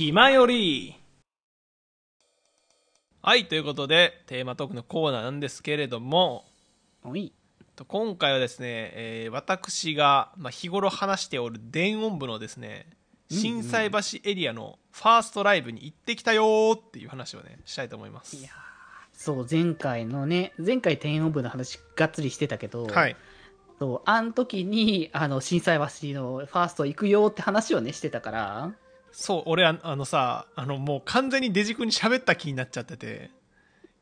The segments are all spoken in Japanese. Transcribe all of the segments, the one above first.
気まよりはい、ということで、テーマトークのコーナーなんですけれども、おい。と今回はですね、えー私が、まあ、日頃話しておる電音部のですね、心斎橋エリアのファーストライブに行ってきたよーっていう話をね、したいと思いますい。やーそう、前回のね、前回天音部の話がっつりしてたけど、はい。そう、あの時に、あの、心斎橋のファースト行くよって話をね、してたから、そう、俺ああのさ、あのもう完全にデジ君に喋った気になっちゃってて、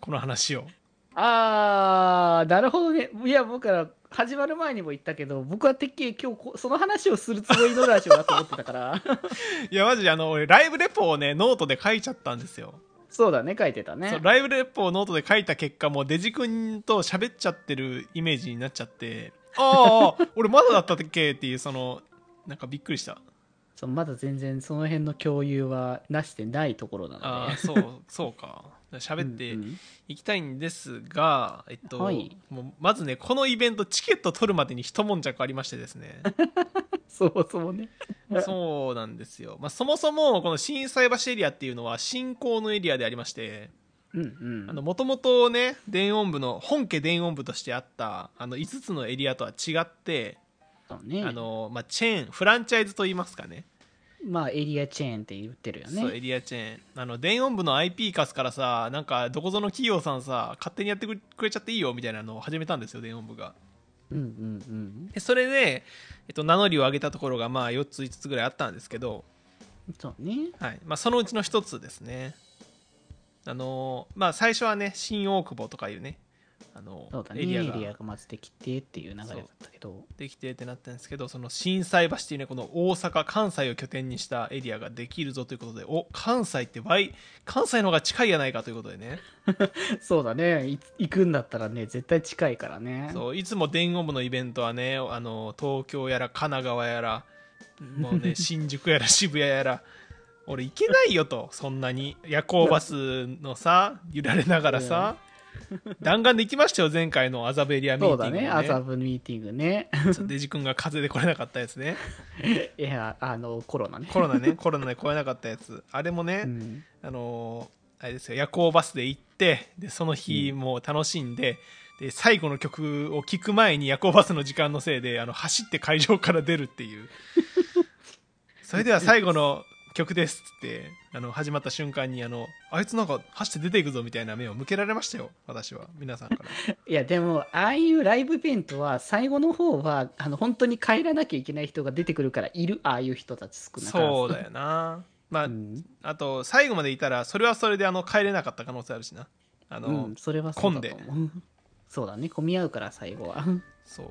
この話を。あー、なるほどね。いや、僕から始まる前にも言ったけど、僕はてっきり今日こその話をするつもりのラジオだと思ってたから、いや、マジであの、俺ライブレポをね、ノートで書いちゃったんですよ。そうだね、書いてたね。ライブレポをノートで書いた結果もうデジ君と喋っちゃってるイメージになっちゃってああ俺まだだったっけ？っていうそのなんかびっくりしたそうまだ全然その辺の共有はなしてないところなので。ああそうそうか喋ってうんうんいきたいんですが、えっと、はいもうまずねこのイベントチケット取るまでに一悶着ありましてですね そうそうね。そうなんですよ、まあ、そもそもこの心斎橋エリアっていうのは新興のエリアでありましてうんうん。もともとね電音部の本家電音部としてあったあの5つのエリアとは違って、そうね。あのまあ、チェーンフランチャイズといいますかねまあ、エリアチェーンって言ってるよね。そうエリアチェーンあの電音部の IP カスからさなんかどこぞの企業さんさ勝手にやってくれちゃっていいよみたいなのを始めたんですよ電音部がうんうんうん。でそれで、えっと、名乗りを上げたところがまあ4つ5つぐらいあったんですけど、そうね。はいまあ、そのうちの1つですねあのまあ最初はね新大久保とかいうねあのね。エエリアがリアがまずできてっていう流れだったけど。できてってなったんですけどその心斎橋っていうねこの大阪関西を拠点にしたエリアができるぞということでお関西って倍関西の方が近いやないかということでね そうだね。い行くんだったらね、絶対近いからね。そういつも電音部のイベントはねあの東京やら神奈川やらもうね 新宿やら渋谷やら俺行けないよとそんなに夜行バスのさ揺られながらさ 弾丸で行きましたよ前回の麻布エリアミーティング、そうだね。麻布ミーティングね。デジ君が風邪で来れなかったやつね いや、あの、コロナね。コロナねコロナで来れなかったやつあれもね、うん。あのーあれですよ夜行バスで行ってでその日も楽しんで,、で最後の曲を聴く前に夜行バスの時間のせいであの走って会場から出るっていう それでは最後の曲ですっつってあの始まった瞬間にあのあいつなんか走って出ていくぞみたいな目を向けられましたよ私は。皆さんから。いや、でも、ああいうライブイベントは、最後の方は、あの、本当に帰らなきゃいけない人が出てくるから、いる、ああいう人たち少なからず。そうだよな。まあ、うん。あと最後までいたらそれはそれであの帰れなかった可能性あるしな。あの、うん、それはそうだと混思う。そうだね、混み合うから、最後は。そう。っ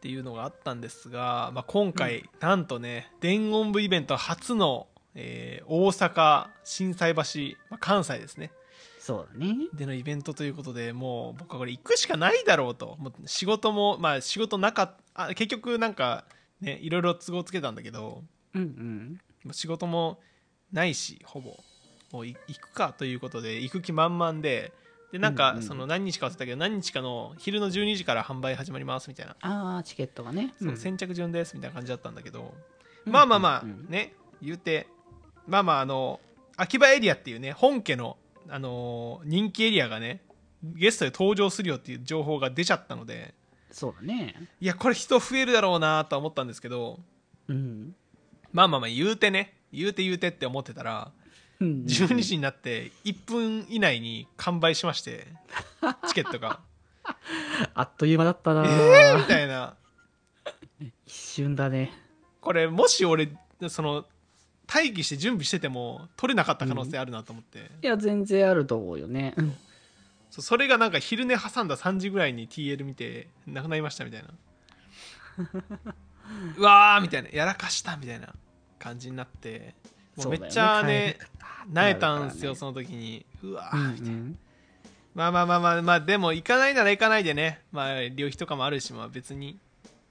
ていうのがあったんですが、まあ、今回、なんとね電音部イベント初の、えー大阪心斎橋、まあ、関西ですね。そうだね。でのイベントということでもう僕はこれ行くしかないだろうと。もう仕事もまあ仕事なかっあ結局なんかねいろいろ都合つけたんだけどうんうん。まあ仕事もないしほぼ。もうい行くかということで行く気満々ででなんかその何日か忘れたけど何日かの昼の12時から販売始まりますみたいな。ああ、チケットがね。そううん。先着順ですみたいな感じだったんだけど、うん。まあまあまあ、ね言うてまあまああの秋葉エリアっていうね本家の、あのー人気エリアがねゲストで登場するよっていう情報が出ちゃったのでそうだね。いやこれ人増えるだろうなとは思ったんですけどうん。まあまあまあ言うてね言うて言うてって思ってたらうん12時になって1分以内に完売しまして チケットがあっという間だったな、えーみたいな 一瞬だね。これもし俺その待機して準備してても取れなかった可能性あるなと思って、いや、全然あると思うよね。うん。そうそれがなんか昼寝挟んだ3時ぐらいに TL 見てなくなりましたみたいな。うわーみたいな。やらかしたみたいな感じになって。もうめっちゃねなえたんすよその時に。うわうんうーみたいな、ん。まあまあまあまあまあでも行かないなら行かないでね。まあ旅費とかもあるしまあ別に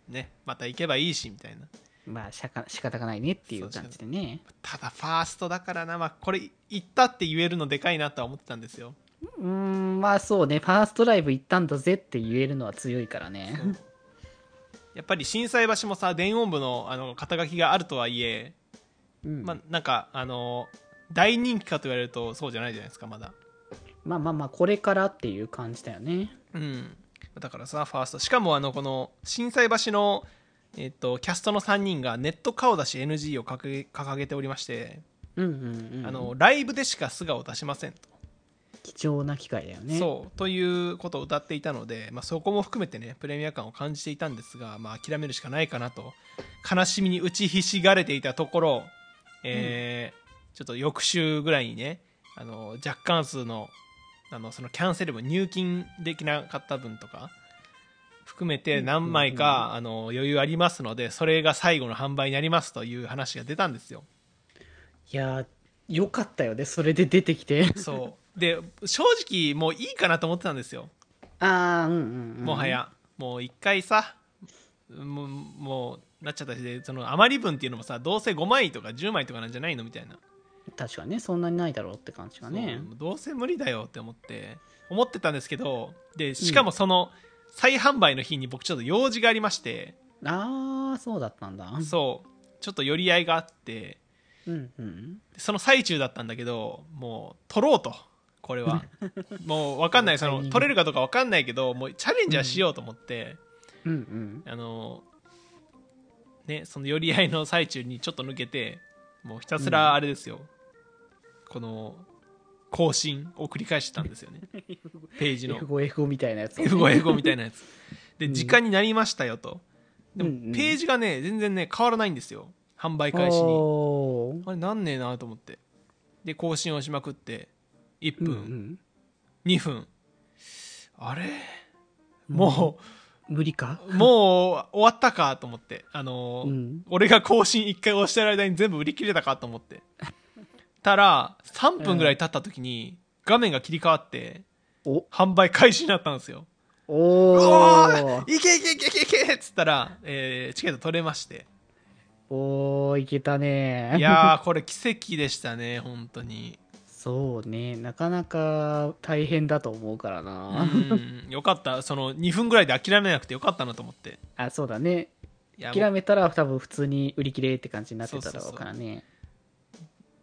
ねまた行けばいいしみたいなまあ、しゃか仕方がないねっていう感じでね。ただファーストだからな。まあこれ行ったって言えるのでかいなとは思ってたんですよ。うーん、まあそうね、ファーストライブ行ったんだぜって言えるのは強いからね。やっぱり心斎橋もさ電音部のあの肩書きがあるとはいえ、うん。まあ、なんかあの大人気かと言われるとそうじゃないじゃないですかまだ。まあまあまあこれからっていう感じだよね。うん。だからさファースト。しかもあのこの心斎橋の、えっとキャストの3人がネット顔出し NG を掲げ掲げておりまして、うんうんうんあのライブでしか素顔を出しませんと、貴重な機会だよね。そうということを歌っていたので、まあ、そこも含めてねプレミア感を感じていたんですが、まあ、諦めるしかないかなと悲しみに打ちひしがれていたところ、えーちょっと翌週ぐらいにねあの若干数のあのそのキャンセル分入金できなかった分とか含めて何枚か、あの余裕ありますのでそれが最後の販売になりますという話が出たんですよ。いやーよかったよねそれで出てきて。そう。で正直もういいかなと思ってたんですよ。ああうんうん、うん、もはや、もう一回さもうもうなっちゃったしでその余り分っていうのもさどうせ5枚とか10枚とかなんじゃないのみたいな、確かにねそんなにないだろうって感じがね。そう。どうせ無理だよって思って思ってたんですけどでしかもその再販売の日に僕ちょっと用事がありまして、ああそうだったんだ。そう。ちょっと寄り合いがあって。うんうん。その最中だったんだけどもう取ろうと。これは。もう分かんない。その取れるかどうか分かんないけどもうチャレンジはしようと思って、うんうん。あのねその寄り合いの最中にちょっと抜けてもうひたすらあれですよ、この更新を繰り返してたんですよね。ページの。F5F5 みたいなやつ。をね F5F5 みたいなやつ。でうん。時間になりましたよと。でもページがね全然ね変わらないんですよ。販売開始に。あれなんねえなと思って。で更新をしまくって1うんう分、ん。2分。あれ？も無理か？う、もう終わったかと思って。あのーうん。俺が更新1回押してる間に全部売り切れたかと思って たら3分ぐらい経った時に画面が切り替わってお。販売開始になったんですよ。おうわーーいけいけいけいけいけっつったら、えーチケット取れましておーいけたねいやーこれ奇跡でしたね本当にそうねなかなか大変だと思うからうな、んよかったその2分ぐらいで諦めなくてよかったなと思ってあそうだね諦めたら多分普通に売り切れって感じになってただろうからね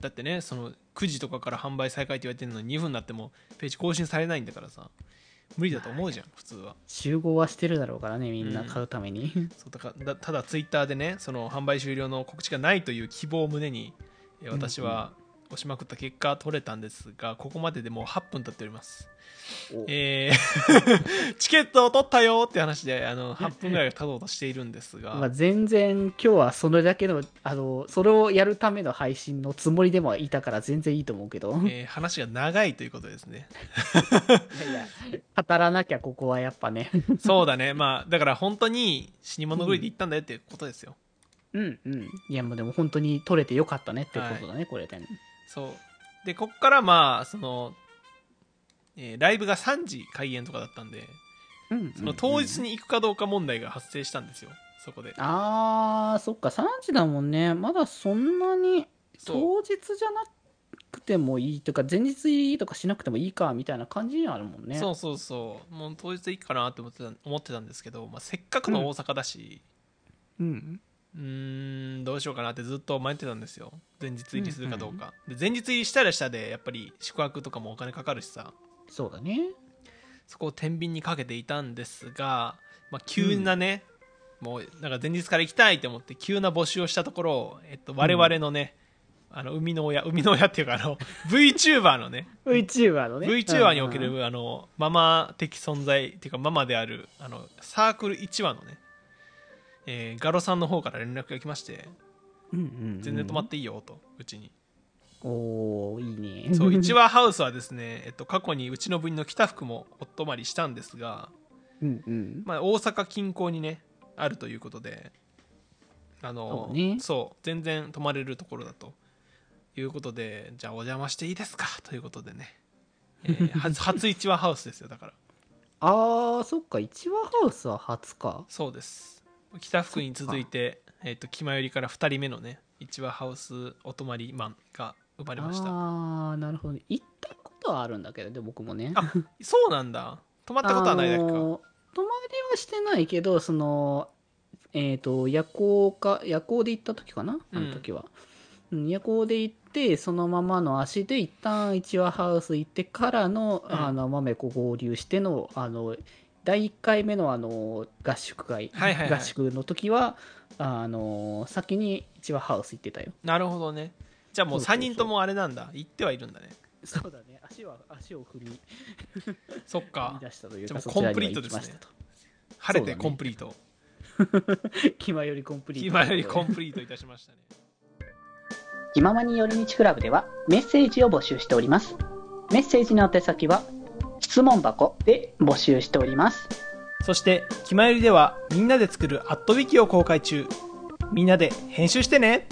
だってねその9時とかから販売再開って言われてるのに2分になってもページ更新されないんだからさ無理だと思うじゃん普通は。集合はしてるだろうからねみんな買うために、そうだからだただツイッターでねその販売終了の告知がないという希望を胸にえー私は押しまくった結果取れたんですがここまででもう8分経っております。お。えー チケットを取ったよって話であの 8分ぐらいが経とうとしているんですが、まあ、全然今日はそれだけのあのそれをやるための配信のつもりでもいたから全然いいと思うけど、いえー話が長いということですね。やいや語らなきゃここはやっぱね。そうだね。まあだから本当に死に物狂いで行ったんだよっていうことですよ、うんうん。いやもうでも本当に取れてよかったねってことだね、これでそう。でこっからまあその、えーライブが3時開演とかだったんでうん。その当日に行くかどうか問題が発生したんですよ。そこで。あーそっか。3時だもんね。まだそんなにそう。当日じゃなくてもいいとか前日とかしなくてもいいかみたいな感じにはあるもんね。そうそうそう。もう当日でいいかなって思ってた思ってたんですけど、まあ、せっかくの大阪だし。うんうーんどうしようかなってずっと迷ってたんですよ。前日入りするかどうか、で前日入りしたらしたでやっぱり宿泊とかもお金かかるしさ。そうだね。そこを天秤にかけていたんですが、まあ、急なね、もうなんか前日から行きたいと思って急な募集をしたところ、えっと、我々のね、あの生みの親生みの親っていうかあの VTuber のね VTuber のね。VTuber におけうんうんるあのママ的存在っていうかママであるあのサークル1話のね、えーガロさんの方から連絡が来ましてうんうんうん。全然泊まっていいよとうちに。おーいいね。そう 1話ハウスはですね、えっと、過去にうちの部員の北福もお泊まりしたんですが、うんうん。まあ、大阪近郊にねあるということであのそうね。そう全然泊まれるところだということでじゃあお邪魔していいですかということでね、えー 初初1話ハウスですよだから。あーそっか1話ハウスは初か。そうです北福に続いて、えー、と気まよりから2人目のね1話ハウスお泊まりマンが生まれました。ああなるほど。ね行ったことはあるんだけどで僕もね。あそうなんだ。泊まったことはないだけか、あのー泊まりはしてないけどそのえっ、と夜行か夜行で行った時かなあの時は、うん夜行で行ってそのままの足で一旦一話ハウス行ってからの,、うん。あの豆子合流してのあの第1回目のあの合宿会、はいはいはい。合宿の時はあの先に一話ハウス行ってたよ。なるほどね。じゃあもう3そうそうそう。人ともあれなんだ。行ってはいるんだね。そうだね。足は足を振り そっ振かり出したというじゃあかそちらにはもうコンプリートですね。行きましたと。晴れてコンプリート、気まよりコンプリート。今よりコンプリートいたしましたね。気ままに寄り道クラブではメッセージを募集しております。メッセージの宛先は質問箱で募集しております。そして「きまより」ではみんなで作るアットウィキを公開中みんなで編集してね